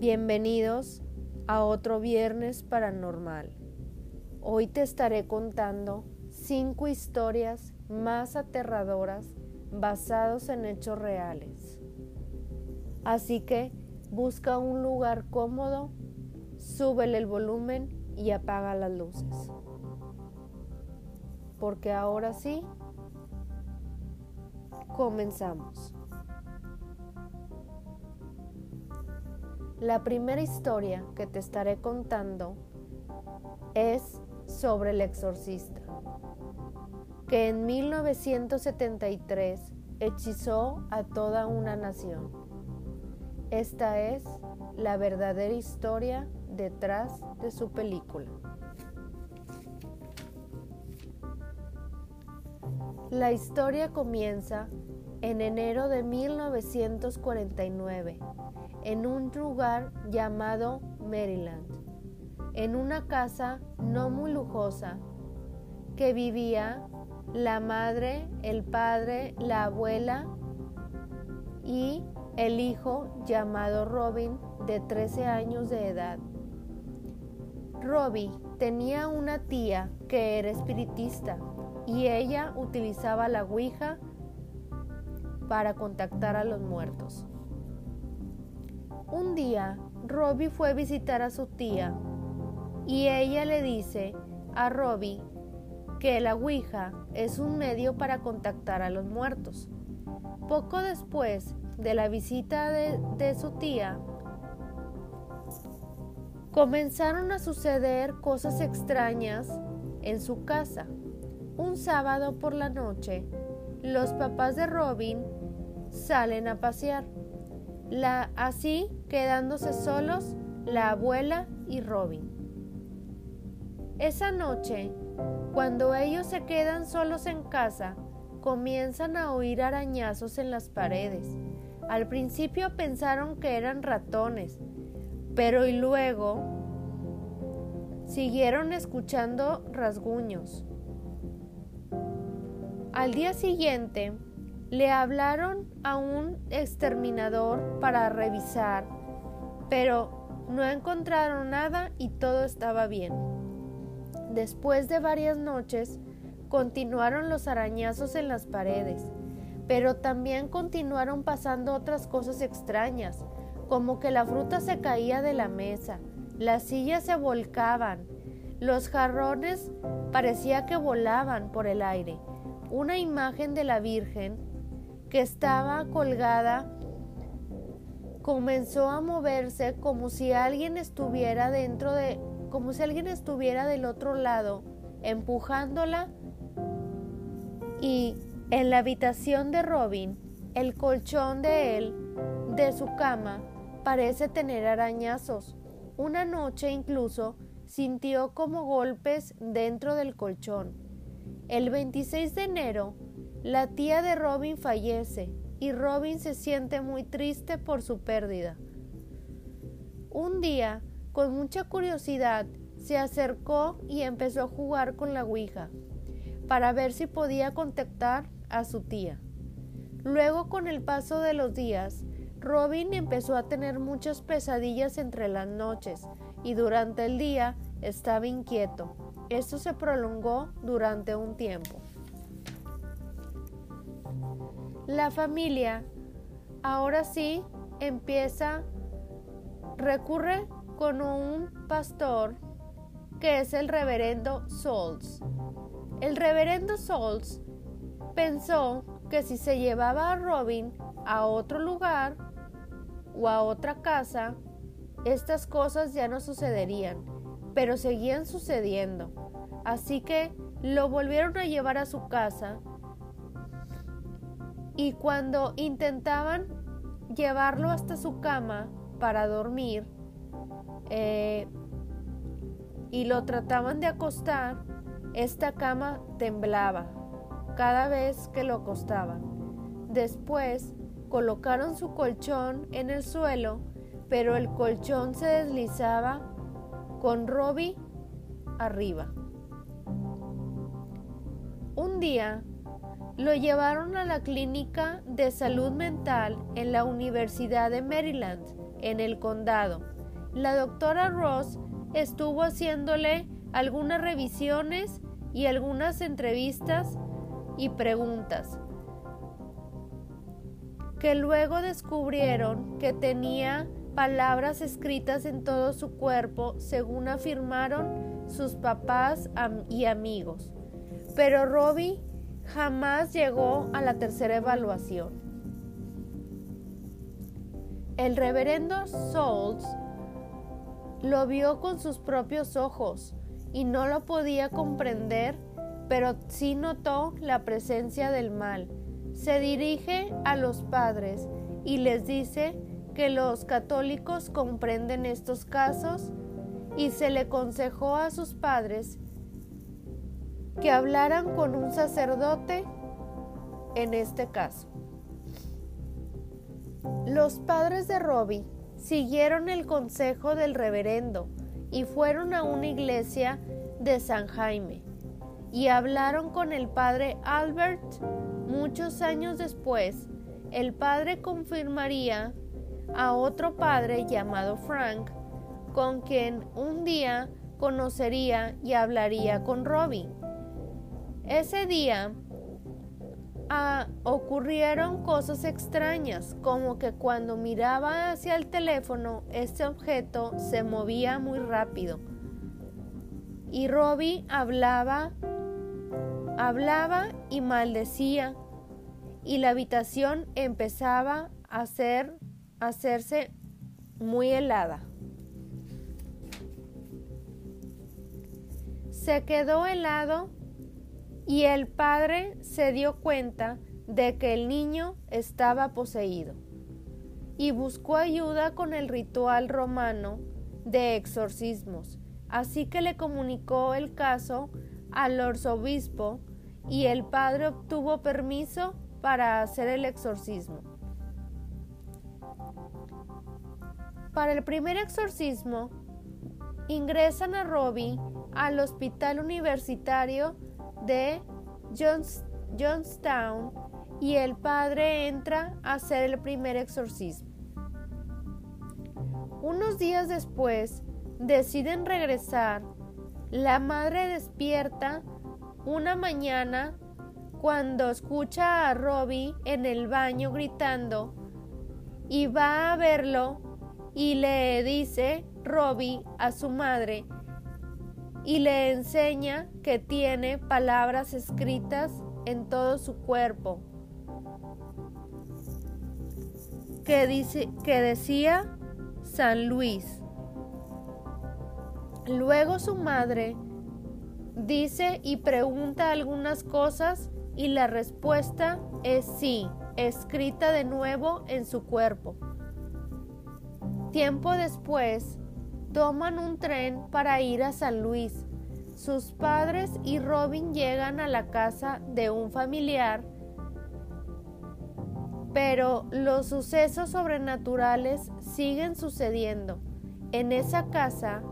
Bienvenidos a otro viernes paranormal. Hoy te estaré contando cinco historias más aterradoras basados en hechos reales. Así que busca un lugar cómodo, súbele el volumen y apaga las luces. Porque ahora sí, comenzamos. La primera historia que te estaré contando es sobre el exorcista, que en 1973 hechizó a toda una nación. Esta es la verdadera historia detrás de su película. La historia comienza en enero de 1949 en un lugar llamado Maryland, en una casa no muy lujosa que vivía la madre, el padre, la abuela y el hijo llamado Robin de 13 años de edad. Robbie tenía una tía que era espiritista y ella utilizaba la Ouija para contactar a los muertos. Un día, Robbie fue a visitar a su tía y ella le dice a Robbie que la Ouija es un medio para contactar a los muertos. Poco después de la visita de, de su tía, comenzaron a suceder cosas extrañas en su casa. Un sábado por la noche, los papás de Robin salen a pasear la, así quedándose solos la abuela y Robin. Esa noche, cuando ellos se quedan solos en casa, comienzan a oír arañazos en las paredes. Al principio pensaron que eran ratones, pero y luego siguieron escuchando rasguños. Al día siguiente, le hablaron a un exterminador para revisar, pero no encontraron nada y todo estaba bien. Después de varias noches, continuaron los arañazos en las paredes, pero también continuaron pasando otras cosas extrañas, como que la fruta se caía de la mesa, las sillas se volcaban, los jarrones parecía que volaban por el aire. Una imagen de la Virgen que estaba colgada comenzó a moverse como si alguien estuviera dentro de, como si alguien estuviera del otro lado, empujándola. Y en la habitación de Robin, el colchón de él, de su cama, parece tener arañazos. Una noche incluso sintió como golpes dentro del colchón. El 26 de enero la tía de Robin fallece y Robin se siente muy triste por su pérdida. Un día, con mucha curiosidad, se acercó y empezó a jugar con la Ouija para ver si podía contactar a su tía. Luego, con el paso de los días, Robin empezó a tener muchas pesadillas entre las noches y durante el día estaba inquieto. Esto se prolongó durante un tiempo. La familia ahora sí empieza, recurre con un pastor que es el reverendo Souls. El reverendo Souls pensó que si se llevaba a Robin a otro lugar o a otra casa, estas cosas ya no sucederían, pero seguían sucediendo. Así que lo volvieron a llevar a su casa y cuando intentaban llevarlo hasta su cama para dormir eh, y lo trataban de acostar, esta cama temblaba cada vez que lo acostaban. Después colocaron su colchón en el suelo, pero el colchón se deslizaba con Robbie arriba. Un día lo llevaron a la clínica de salud mental en la Universidad de Maryland en el condado. La doctora Ross estuvo haciéndole algunas revisiones y algunas entrevistas y preguntas que luego descubrieron que tenía palabras escritas en todo su cuerpo, según afirmaron sus papás y amigos. Pero Robbie jamás llegó a la tercera evaluación. El reverendo Souls lo vio con sus propios ojos y no lo podía comprender, pero sí notó la presencia del mal. Se dirige a los padres y les dice que los católicos comprenden estos casos y se le aconsejó a sus padres que hablaran con un sacerdote en este caso. Los padres de Robbie siguieron el consejo del reverendo y fueron a una iglesia de San Jaime y hablaron con el padre Albert. Muchos años después, el padre confirmaría a otro padre llamado Frank, con quien un día conocería y hablaría con Robbie. Ese día ah, ocurrieron cosas extrañas, como que cuando miraba hacia el teléfono, este objeto se movía muy rápido. Y Robbie hablaba, hablaba y maldecía, y la habitación empezaba a, a hacerse muy helada. Se quedó helado y el padre se dio cuenta de que el niño estaba poseído y buscó ayuda con el ritual romano de exorcismos, así que le comunicó el caso al arzobispo y el padre obtuvo permiso para hacer el exorcismo. Para el primer exorcismo, ingresan a Robbie al hospital universitario de Johnstown y el padre entra a hacer el primer exorcismo. Unos días después deciden regresar. La madre despierta una mañana cuando escucha a Robbie en el baño gritando y va a verlo y le dice Robbie a su madre y le enseña que tiene palabras escritas en todo su cuerpo que, dice, que decía San Luis. Luego su madre dice y pregunta algunas cosas y la respuesta es sí, escrita de nuevo en su cuerpo. Tiempo después, toman un tren para ir a San Luis. Sus padres y Robin llegan a la casa de un familiar, pero los sucesos sobrenaturales siguen sucediendo. En esa casa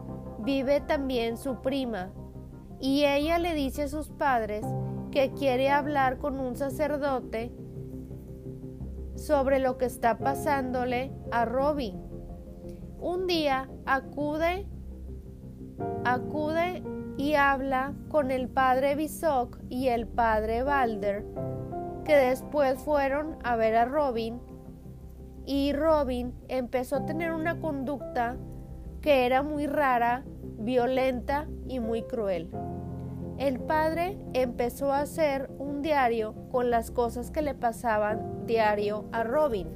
vive también su prima y ella le dice a sus padres que quiere hablar con un sacerdote sobre lo que está pasándole a Robin. Un día acude, acude y habla con el padre Bisoc y el padre Balder, que después fueron a ver a Robin, y Robin empezó a tener una conducta que era muy rara, violenta y muy cruel. El padre empezó a hacer un diario con las cosas que le pasaban diario a Robin.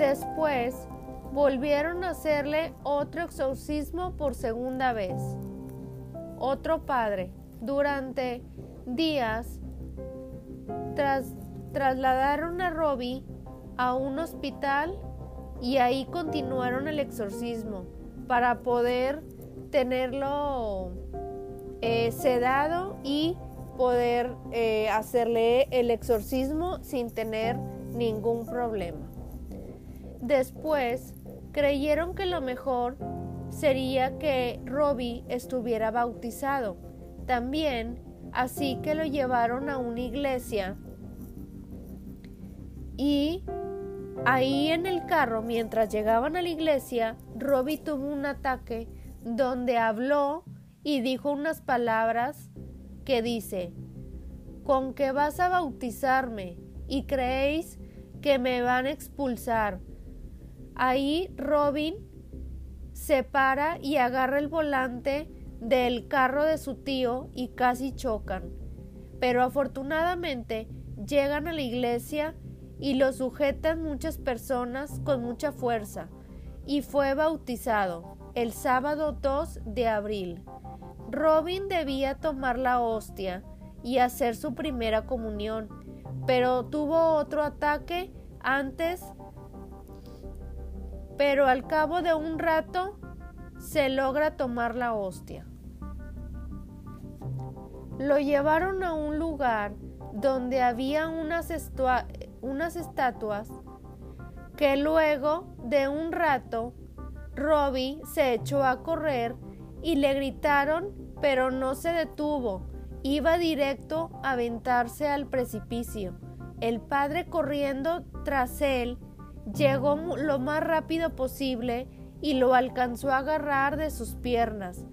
Después volvieron a hacerle otro exorcismo por segunda vez. Otro padre, durante días, trasladaron a Robbie a un hospital y ahí continuaron el exorcismo para poder tenerlo eh, sedado y poder eh, hacerle el exorcismo sin tener ningún problema. Después creyeron que lo mejor sería que Robbie estuviera bautizado. También, así que lo llevaron a una iglesia Y ahí en el carro, mientras llegaban a la iglesia, Robbie tuvo un ataque donde habló y dijo unas palabras que dice, ¿con qué vas a bautizarme? ¿Y creéis que me van a expulsar? Ahí Robin se para y agarra el volante del carro de su tío y casi chocan. Pero afortunadamente llegan a la iglesia y lo sujetan muchas personas con mucha fuerza y fue bautizado el sábado 2 de abril. Robin debía tomar la hostia y hacer su primera comunión, pero tuvo otro ataque antes, pero al cabo de un rato se logra tomar la hostia. Lo llevaron a un lugar donde había unas, estatuas que luego de un rato Robbie se echó a correr y le gritaron, pero no se detuvo. Iba directo a aventarse al precipicio. El padre corriendo tras él llegó lo más rápido posible y lo alcanzó a agarrar de sus piernas.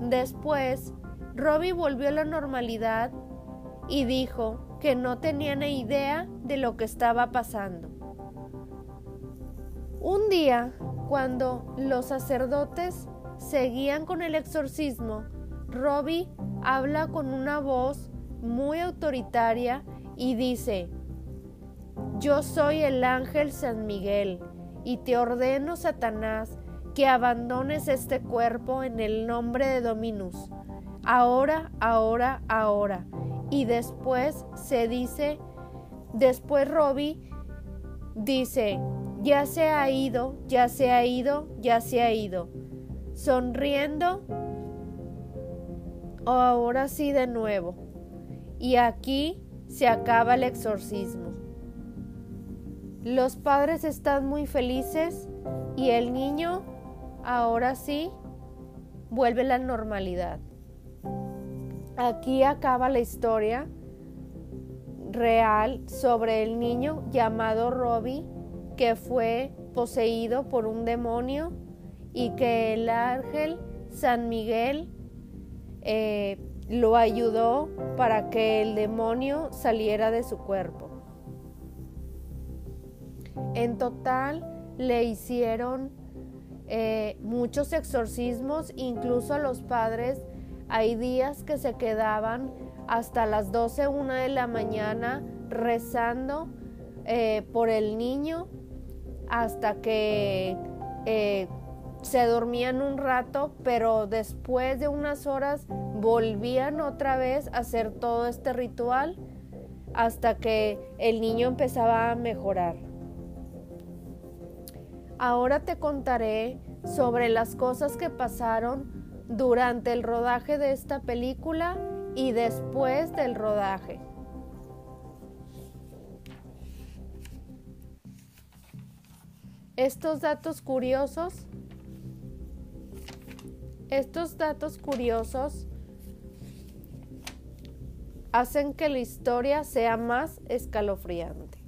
Después, Robbie volvió a la normalidad y dijo que no tenía ni idea de lo que estaba pasando. Un día, cuando los sacerdotes seguían con el exorcismo, Robbie habla con una voz muy autoritaria y dice, Yo soy el ángel San Miguel y te ordeno, Satanás, que abandones este cuerpo en el nombre de Dominus. Ahora, ahora, ahora. Y después se dice, después Robbie dice, ya se ha ido, ya se ha ido, ya se ha ido. Sonriendo, ahora sí de nuevo. Y aquí se acaba el exorcismo. Los padres están muy felices y el niño ahora sí vuelve a la normalidad. Aquí acaba la historia real sobre el niño llamado Robbie que fue poseído por un demonio y que el ángel San Miguel eh, lo ayudó para que el demonio saliera de su cuerpo. En total le hicieron eh, muchos exorcismos, incluso los padres. Hay días que se quedaban hasta las 12, una de la mañana rezando eh, por el niño hasta que eh, se dormían un rato, pero después de unas horas volvían otra vez a hacer todo este ritual hasta que el niño empezaba a mejorar. Ahora te contaré sobre las cosas que pasaron durante el rodaje de esta película y después del rodaje. Estos datos curiosos, estos datos curiosos hacen que la historia sea más escalofriante.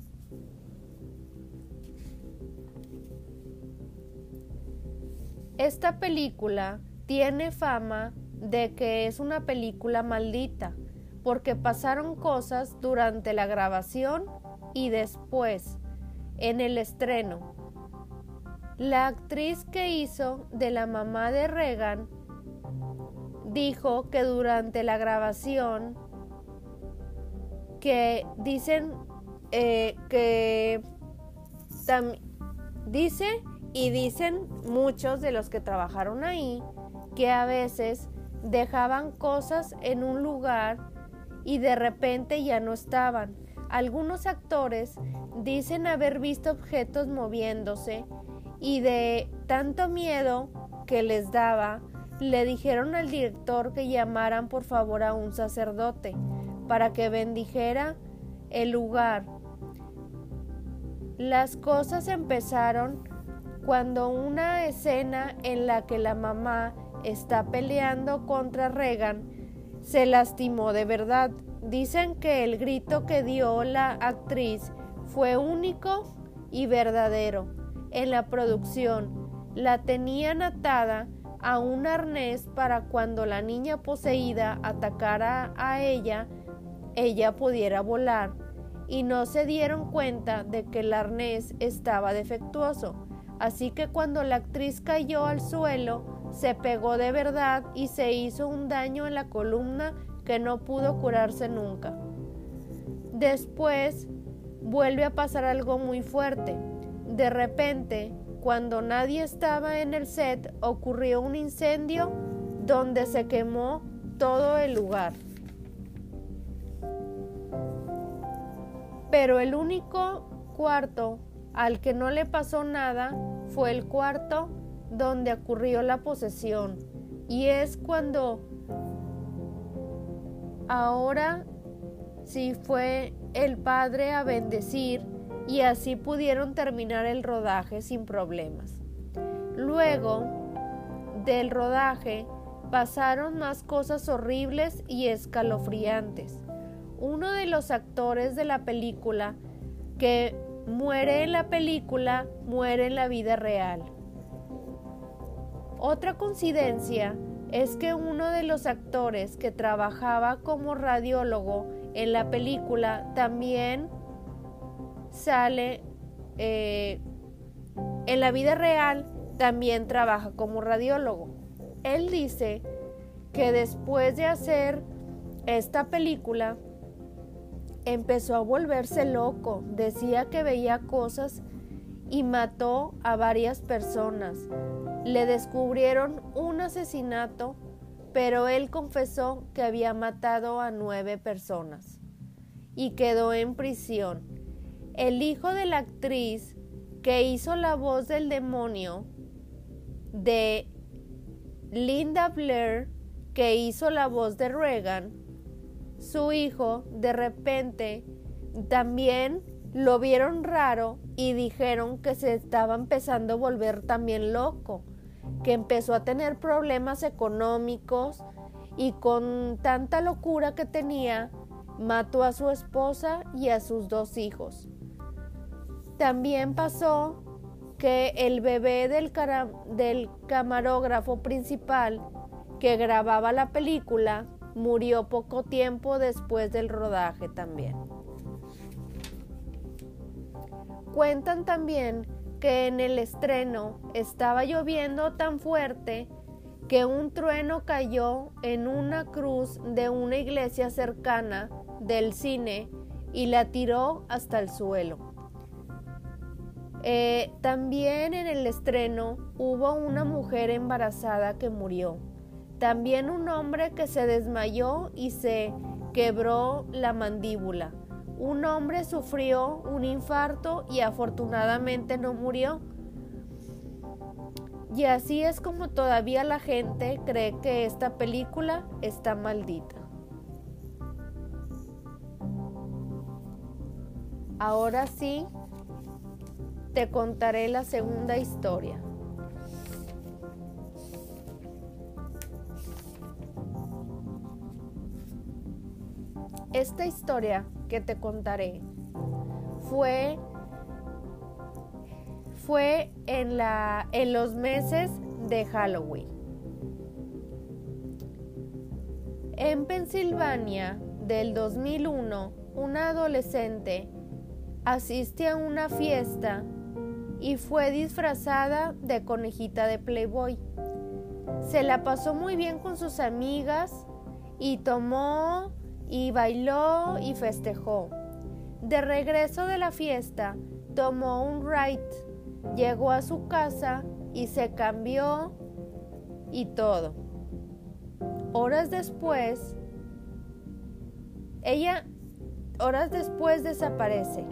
Esta película tiene fama de que es una película maldita porque pasaron cosas durante la grabación y después, en el estreno. La actriz que hizo de la mamá de Reagan dijo que durante la grabación que dicen eh, que dice y dicen muchos de los que trabajaron ahí que a veces dejaban cosas en un lugar y de repente ya no estaban. Algunos actores dicen haber visto objetos moviéndose y de tanto miedo que les daba, le dijeron al director que llamaran por favor a un sacerdote para que bendijera el lugar. Las cosas empezaron cuando una escena en la que la mamá está peleando contra Regan se lastimó de verdad. Dicen que el grito que dio la actriz fue único y verdadero en la producción. La tenían atada a un arnés para cuando la niña poseída atacara a ella, ella pudiera volar y no se dieron cuenta de que el arnés estaba defectuoso. Así que cuando la actriz cayó al suelo, se pegó de verdad y se hizo un daño en la columna que no pudo curarse nunca. Después vuelve a pasar algo muy fuerte. De repente, cuando nadie estaba en el set, ocurrió un incendio donde se quemó todo el lugar. Pero el único cuarto al que no le pasó nada fue el cuarto donde ocurrió la posesión. Y es cuando ahora sí fue el padre a bendecir y así pudieron terminar el rodaje sin problemas. Luego del rodaje pasaron más cosas horribles y escalofriantes uno de los actores de la película que muere en la película muere en la vida real. Otra coincidencia es que uno de los actores que trabajaba como radiólogo en la película también sale eh, en la vida real, también trabaja como radiólogo. Él dice que después de hacer esta película, empezó a volverse loco, decía que veía cosas y mató a varias personas. Le descubrieron un asesinato, pero él confesó que había matado a nueve personas y quedó en prisión. El hijo de la actriz que hizo la voz del demonio de Linda Blair, que hizo la voz de Reagan, su hijo de repente también lo vieron raro y dijeron que se estaba empezando a volver también loco, que empezó a tener problemas económicos y con tanta locura que tenía, mató a su esposa y a sus dos hijos. También pasó que el bebé del, camarógrafo principal que grababa la película murió poco tiempo después del rodaje también. Cuentan también que en el estreno estaba lloviendo tan fuerte que un trueno cayó en una cruz de una iglesia cercana del cine y la tiró hasta el suelo. Eh, también en el estreno hubo una mujer embarazada que murió. También un hombre que se desmayó y se quebró la mandíbula. Un hombre sufrió un infarto y afortunadamente no murió. Y así es como todavía la gente cree que esta película está maldita. Ahora sí, te contaré la segunda historia. Esta historia que te contaré fue, fue en, la, en los meses de Halloween. En Pensilvania del 2001, una adolescente asiste a una fiesta y fue disfrazada de conejita de Playboy. Se la pasó muy bien con sus amigas y tomó y bailó y festejó. De regreso de la fiesta, tomó un ride, llegó a su casa y se cambió y todo. Horas después, ella, horas después desaparece.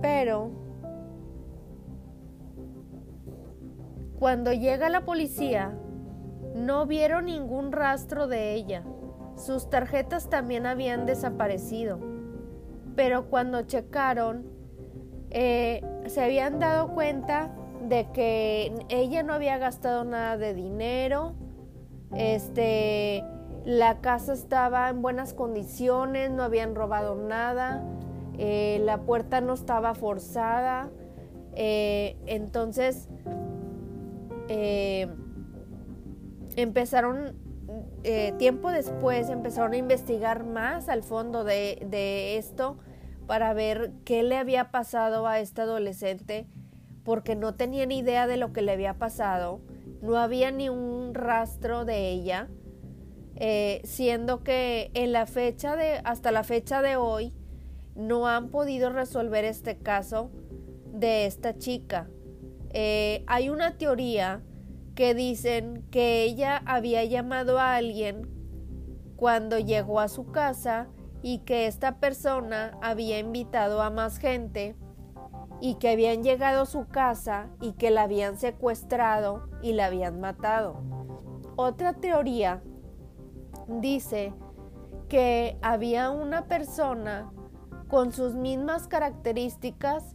Pero cuando llega la policía, no vieron ningún rastro de ella. Sus tarjetas también habían desaparecido. Pero cuando checaron, eh, se habían dado cuenta de que ella no había gastado nada de dinero, Este, la casa estaba en buenas condiciones, no habían robado nada, eh, la puerta no estaba forzada. Eh, entonces, eh, empezaron, tiempo después, empezaron a investigar más al fondo de, de esto para ver qué le había pasado a esta adolescente, porque no tenían idea de lo que le había pasado, no había ni un rastro de ella, eh, siendo que en la fecha de, hasta la fecha de hoy, no han podido resolver este caso de esta chica. Eh, hay una teoría que dicen que ella había llamado a alguien cuando llegó a su casa y que esta persona había invitado a más gente y que habían llegado a su casa y que la habían secuestrado y la habían matado. Otra teoría dice que había una persona con sus mismas características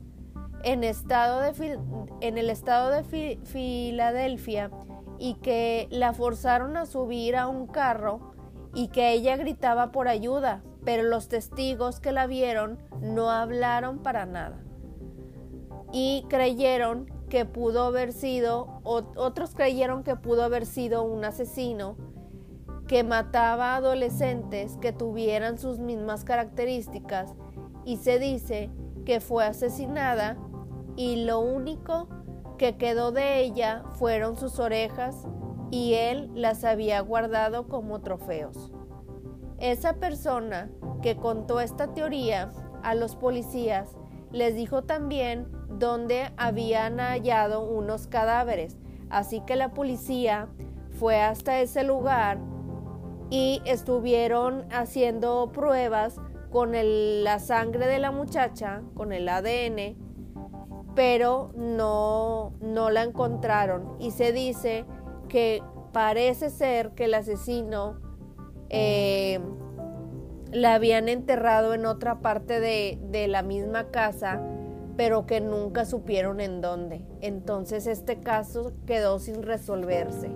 en, estado de, en el estado de Filadelfia y que la forzaron a subir a un carro y que ella gritaba por ayuda, pero los testigos que la vieron no hablaron para nada. Y creyeron que pudo haber sido, otros creyeron que pudo haber sido un asesino que mataba a adolescentes que tuvieran sus mismas características y se dice que fue asesinada y lo único que quedó de ella fueron sus orejas y él las había guardado como trofeos. Esa persona que contó esta teoría a los policías les dijo también dónde habían hallado unos cadáveres, así que la policía fue hasta ese lugar y estuvieron haciendo pruebas con la sangre de la muchacha, con el ADN, pero no, no la encontraron y se dice que parece ser que el asesino eh, la habían enterrado en otra parte de, de la misma casa, pero que nunca supieron en dónde. Entonces este caso quedó sin resolverse.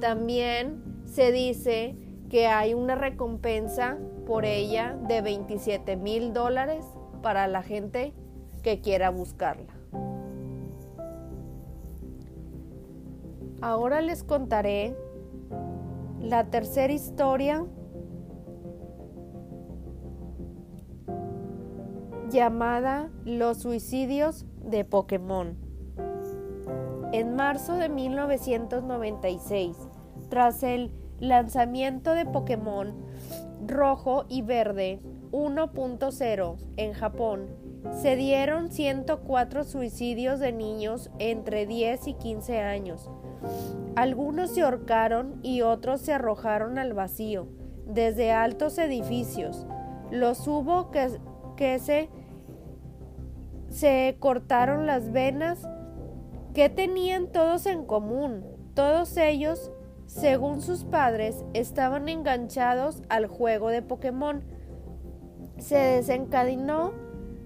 También se dice que hay una recompensa por ella de 27 mil dólares para la gente que quiera buscarla. Ahora les contaré la tercera historia llamada Los suicidios de Pokémon. En marzo de 1996, tras el lanzamiento de Pokémon rojo y verde 1.0 en Japón, se dieron 104 suicidios de niños entre 10 y 15 años, algunos se ahorcaron y otros se arrojaron al vacío, desde altos edificios. Los hubo que, que se, se cortaron las venas. ¿Qué tenían todos en común? Todos ellos, según sus padres, estaban enganchados al juego de Pokémon. Se desencadenó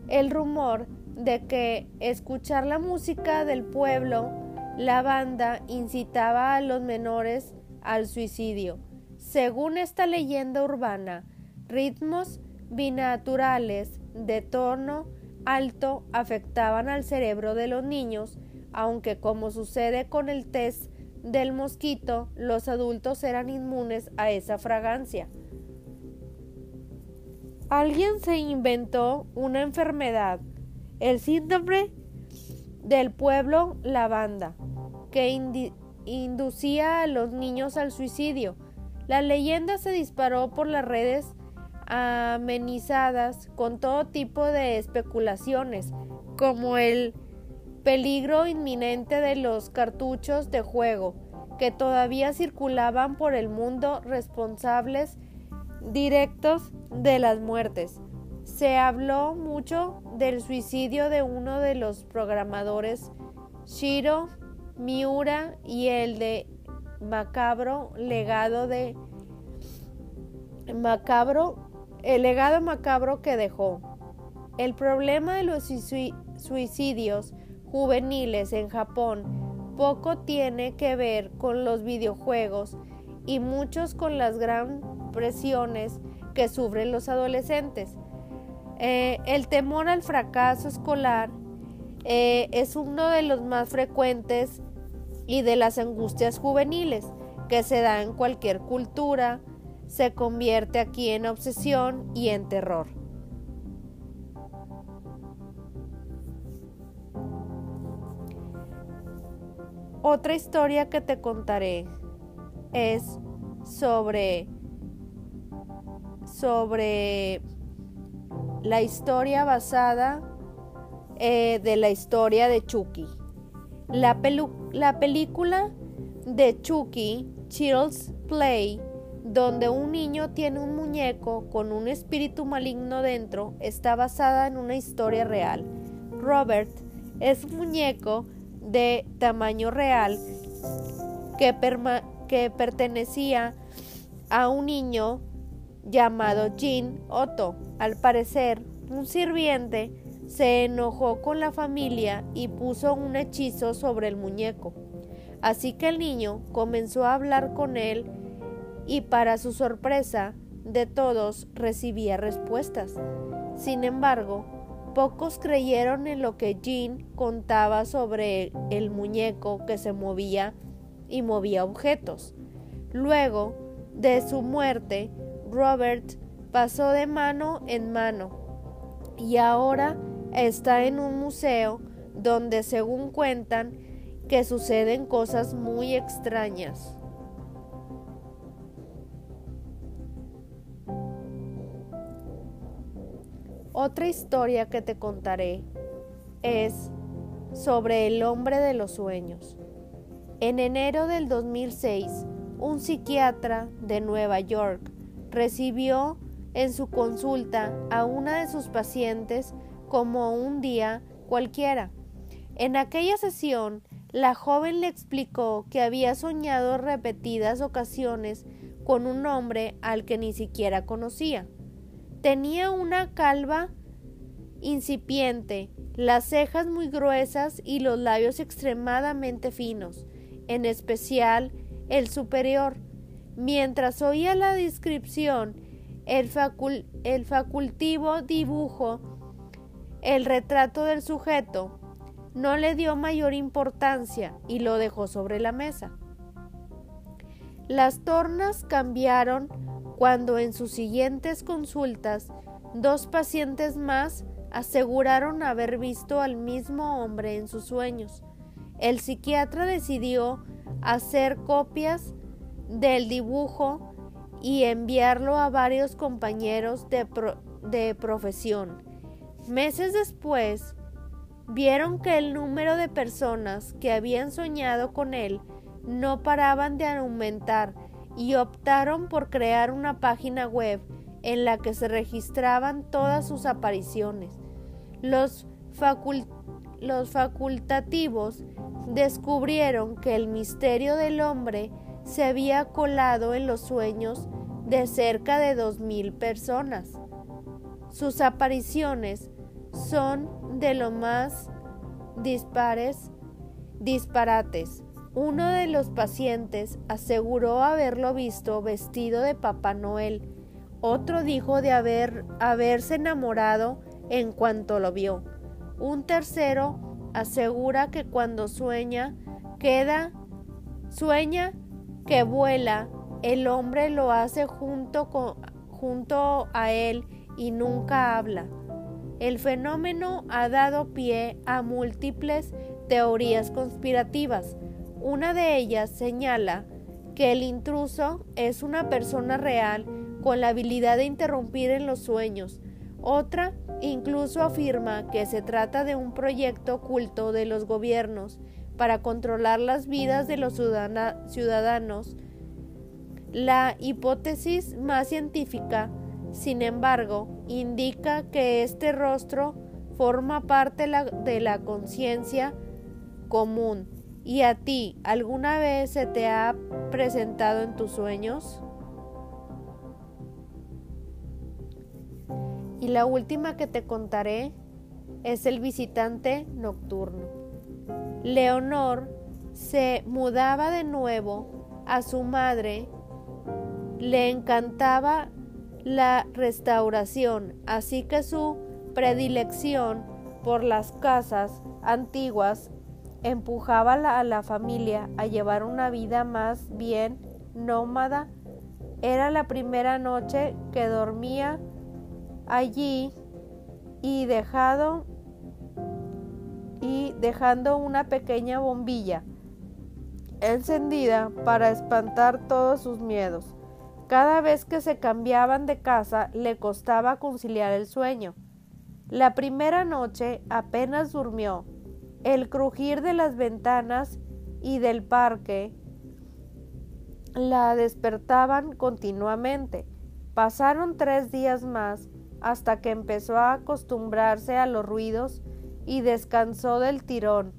el rumor de que escuchar la música del pueblo la banda incitaba a los menores al suicidio. Según esta leyenda urbana, ritmos binaturales de tono alto afectaban al cerebro de los niños, aunque como sucede con el test del mosquito, los adultos eran inmunes a esa fragancia. Alguien se inventó una enfermedad, el síndrome del pueblo lavanda, que inducía a los niños al suicidio. La leyenda se disparó por las redes amenizadas con todo tipo de especulaciones, como el peligro inminente de los cartuchos de juego que todavía circulaban por el mundo responsables directos de las muertes. Se habló mucho del suicidio de uno de los programadores, Shiro Miura y el de macabro legado de macabro el legado macabro que dejó. El problema de los suicidios juveniles en Japón poco tiene que ver con los videojuegos y muchos con las gran presiones que sufren los adolescentes. Eh, el temor al fracaso escolar eh, es uno de los más frecuentes y de las angustias juveniles que se da en cualquier cultura, se convierte aquí en obsesión y en terror. Otra historia que te contaré es sobre sobre la historia basada eh, de la historia de Chucky. La, la película de Chucky, Child's Play, donde un niño tiene un muñeco con un espíritu maligno dentro, está basada en una historia real. Robert es un muñeco de tamaño real que, que pertenecía a un niño llamado Jean Otto. Al parecer, un sirviente se enojó con la familia y puso un hechizo sobre el muñeco. Así que el niño comenzó a hablar con él y para su sorpresa de todos recibía respuestas. Sin embargo, pocos creyeron en lo que Jean contaba sobre el muñeco que se movía y movía objetos. Luego de su muerte, Robert pasó de mano en mano y ahora está en un museo donde según cuentan que suceden cosas muy extrañas. Otra historia que te contaré es sobre el hombre de los sueños. En enero del 2006, un psiquiatra de Nueva York recibió en su consulta a una de sus pacientes como un día cualquiera. En aquella sesión, la joven le explicó que había soñado repetidas ocasiones con un hombre al que ni siquiera conocía. Tenía una calva incipiente, las cejas muy gruesas y los labios extremadamente finos, en especial el superior. Mientras oía la descripción, el, facultivo dibujo el retrato del sujeto, no le dio mayor importancia y lo dejó sobre la mesa. Las tornas cambiaron cuando en sus siguientes consultas dos pacientes más aseguraron haber visto al mismo hombre en sus sueños. El psiquiatra decidió hacer copias del dibujo y enviarlo a varios compañeros de, de profesión. Meses después, vieron que el número de personas que habían soñado con él no paraban de aumentar y optaron por crear una página web en la que se registraban todas sus apariciones. Los, los facultativos descubrieron que el misterio del hombre se había colado en los sueños de cerca de dos mil personas. Sus apariciones son de lo más dispares, disparates. Uno de los pacientes aseguró haberlo visto vestido de Papá Noel. Otro dijo de haber, haberse enamorado en cuanto lo vio. Un tercero asegura que cuando sueña, queda, sueña que vuela, el hombre lo hace junto, con, junto a él y nunca habla. El fenómeno ha dado pie a múltiples teorías conspirativas. Una de ellas señala que el intruso es una persona real con la habilidad de interrumpir en los sueños. Otra incluso afirma que se trata de un proyecto oculto de los gobiernos para controlar las vidas de los ciudadanos. La hipótesis más científica, sin embargo, indica que este rostro forma parte de la conciencia común ¿Y a ti alguna vez se te ha presentado en tus sueños? Y la última que te contaré es el visitante nocturno. Leonor se mudaba de nuevo a su madre Le encantaba la restauración, así que su predilección por las casas antiguas empujaba a la familia a llevar una vida más bien nómada. Era la primera noche que dormía allí y dejado y dejando una pequeña bombilla encendida para espantar todos sus miedos. Cada vez que se cambiaban de casa le costaba conciliar el sueño. La primera noche apenas durmió. El crujir de las ventanas y del parque la despertaban continuamente. Pasaron tres días más hasta que empezó a acostumbrarse a los ruidos y descansó del tirón.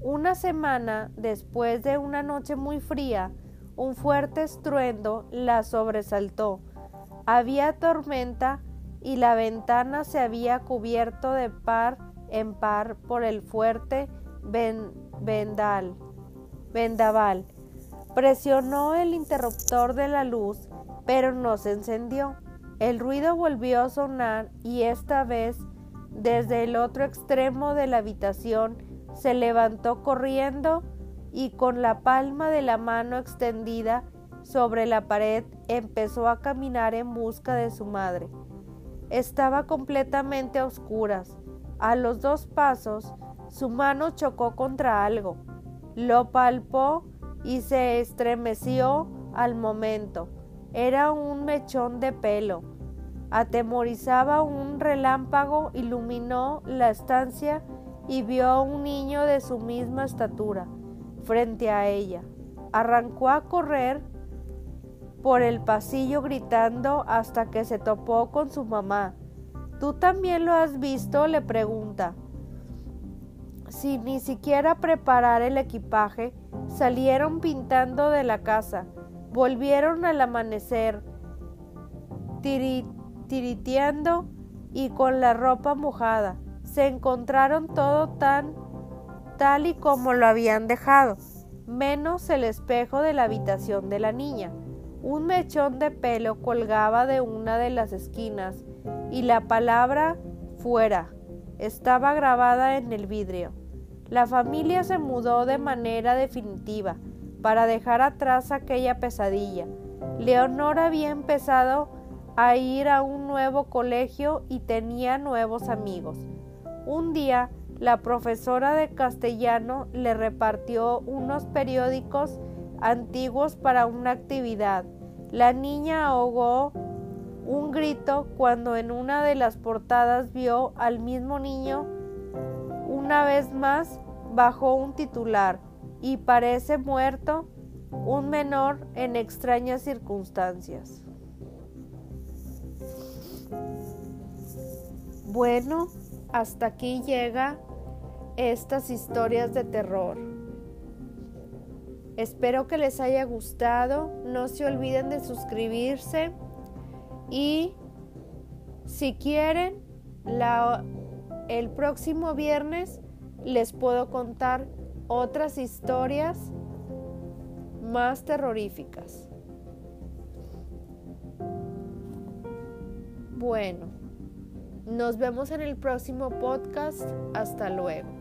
Una semana después de una noche muy fría, un fuerte estruendo la sobresaltó. Había tormenta y la ventana se había cubierto de par en par por el fuerte vendal, vendaval. Presionó el interruptor de la luz, pero no se encendió. El ruido volvió a sonar y esta vez desde el otro extremo de la habitación se levantó corriendo y con la palma de la mano extendida sobre la pared empezó a caminar en busca de su madre. Estaba completamente a oscuras. A los dos pasos, su mano chocó contra algo. Lo palpó y se estremeció al momento. Era un mechón de pelo. Atemorizaba un relámpago, iluminó la estancia y vio a un niño de su misma estatura frente a ella. Arrancó a correr por el pasillo gritando hasta que se topó con su mamá. ¿Tú también lo has visto? le pregunta. Sin ni siquiera preparar el equipaje, salieron pintando de la casa. Volvieron al amanecer, tiriteando y con la ropa mojada. Se encontraron todo tan tal y como lo habían dejado, menos el espejo de la habitación de la niña. Un mechón de pelo colgaba de una de las esquinas y la palabra fuera estaba grabada en el vidrio. La familia se mudó de manera definitiva para dejar atrás aquella pesadilla. Leonor había empezado a ir a un nuevo colegio y tenía nuevos amigos. Un día la profesora de castellano le repartió unos periódicos antiguos para una actividad. La niña ahogó un grito cuando en una de las portadas vio al mismo niño una vez más bajo un titular y parece muerto un menor en extrañas circunstancias. Bueno, hasta aquí llega estas historias de terror. Espero que les haya gustado. No se olviden de suscribirse. Y si quieren, el próximo viernes les puedo contar otras historias más terroríficas. Bueno, nos vemos en el próximo podcast. Hasta luego.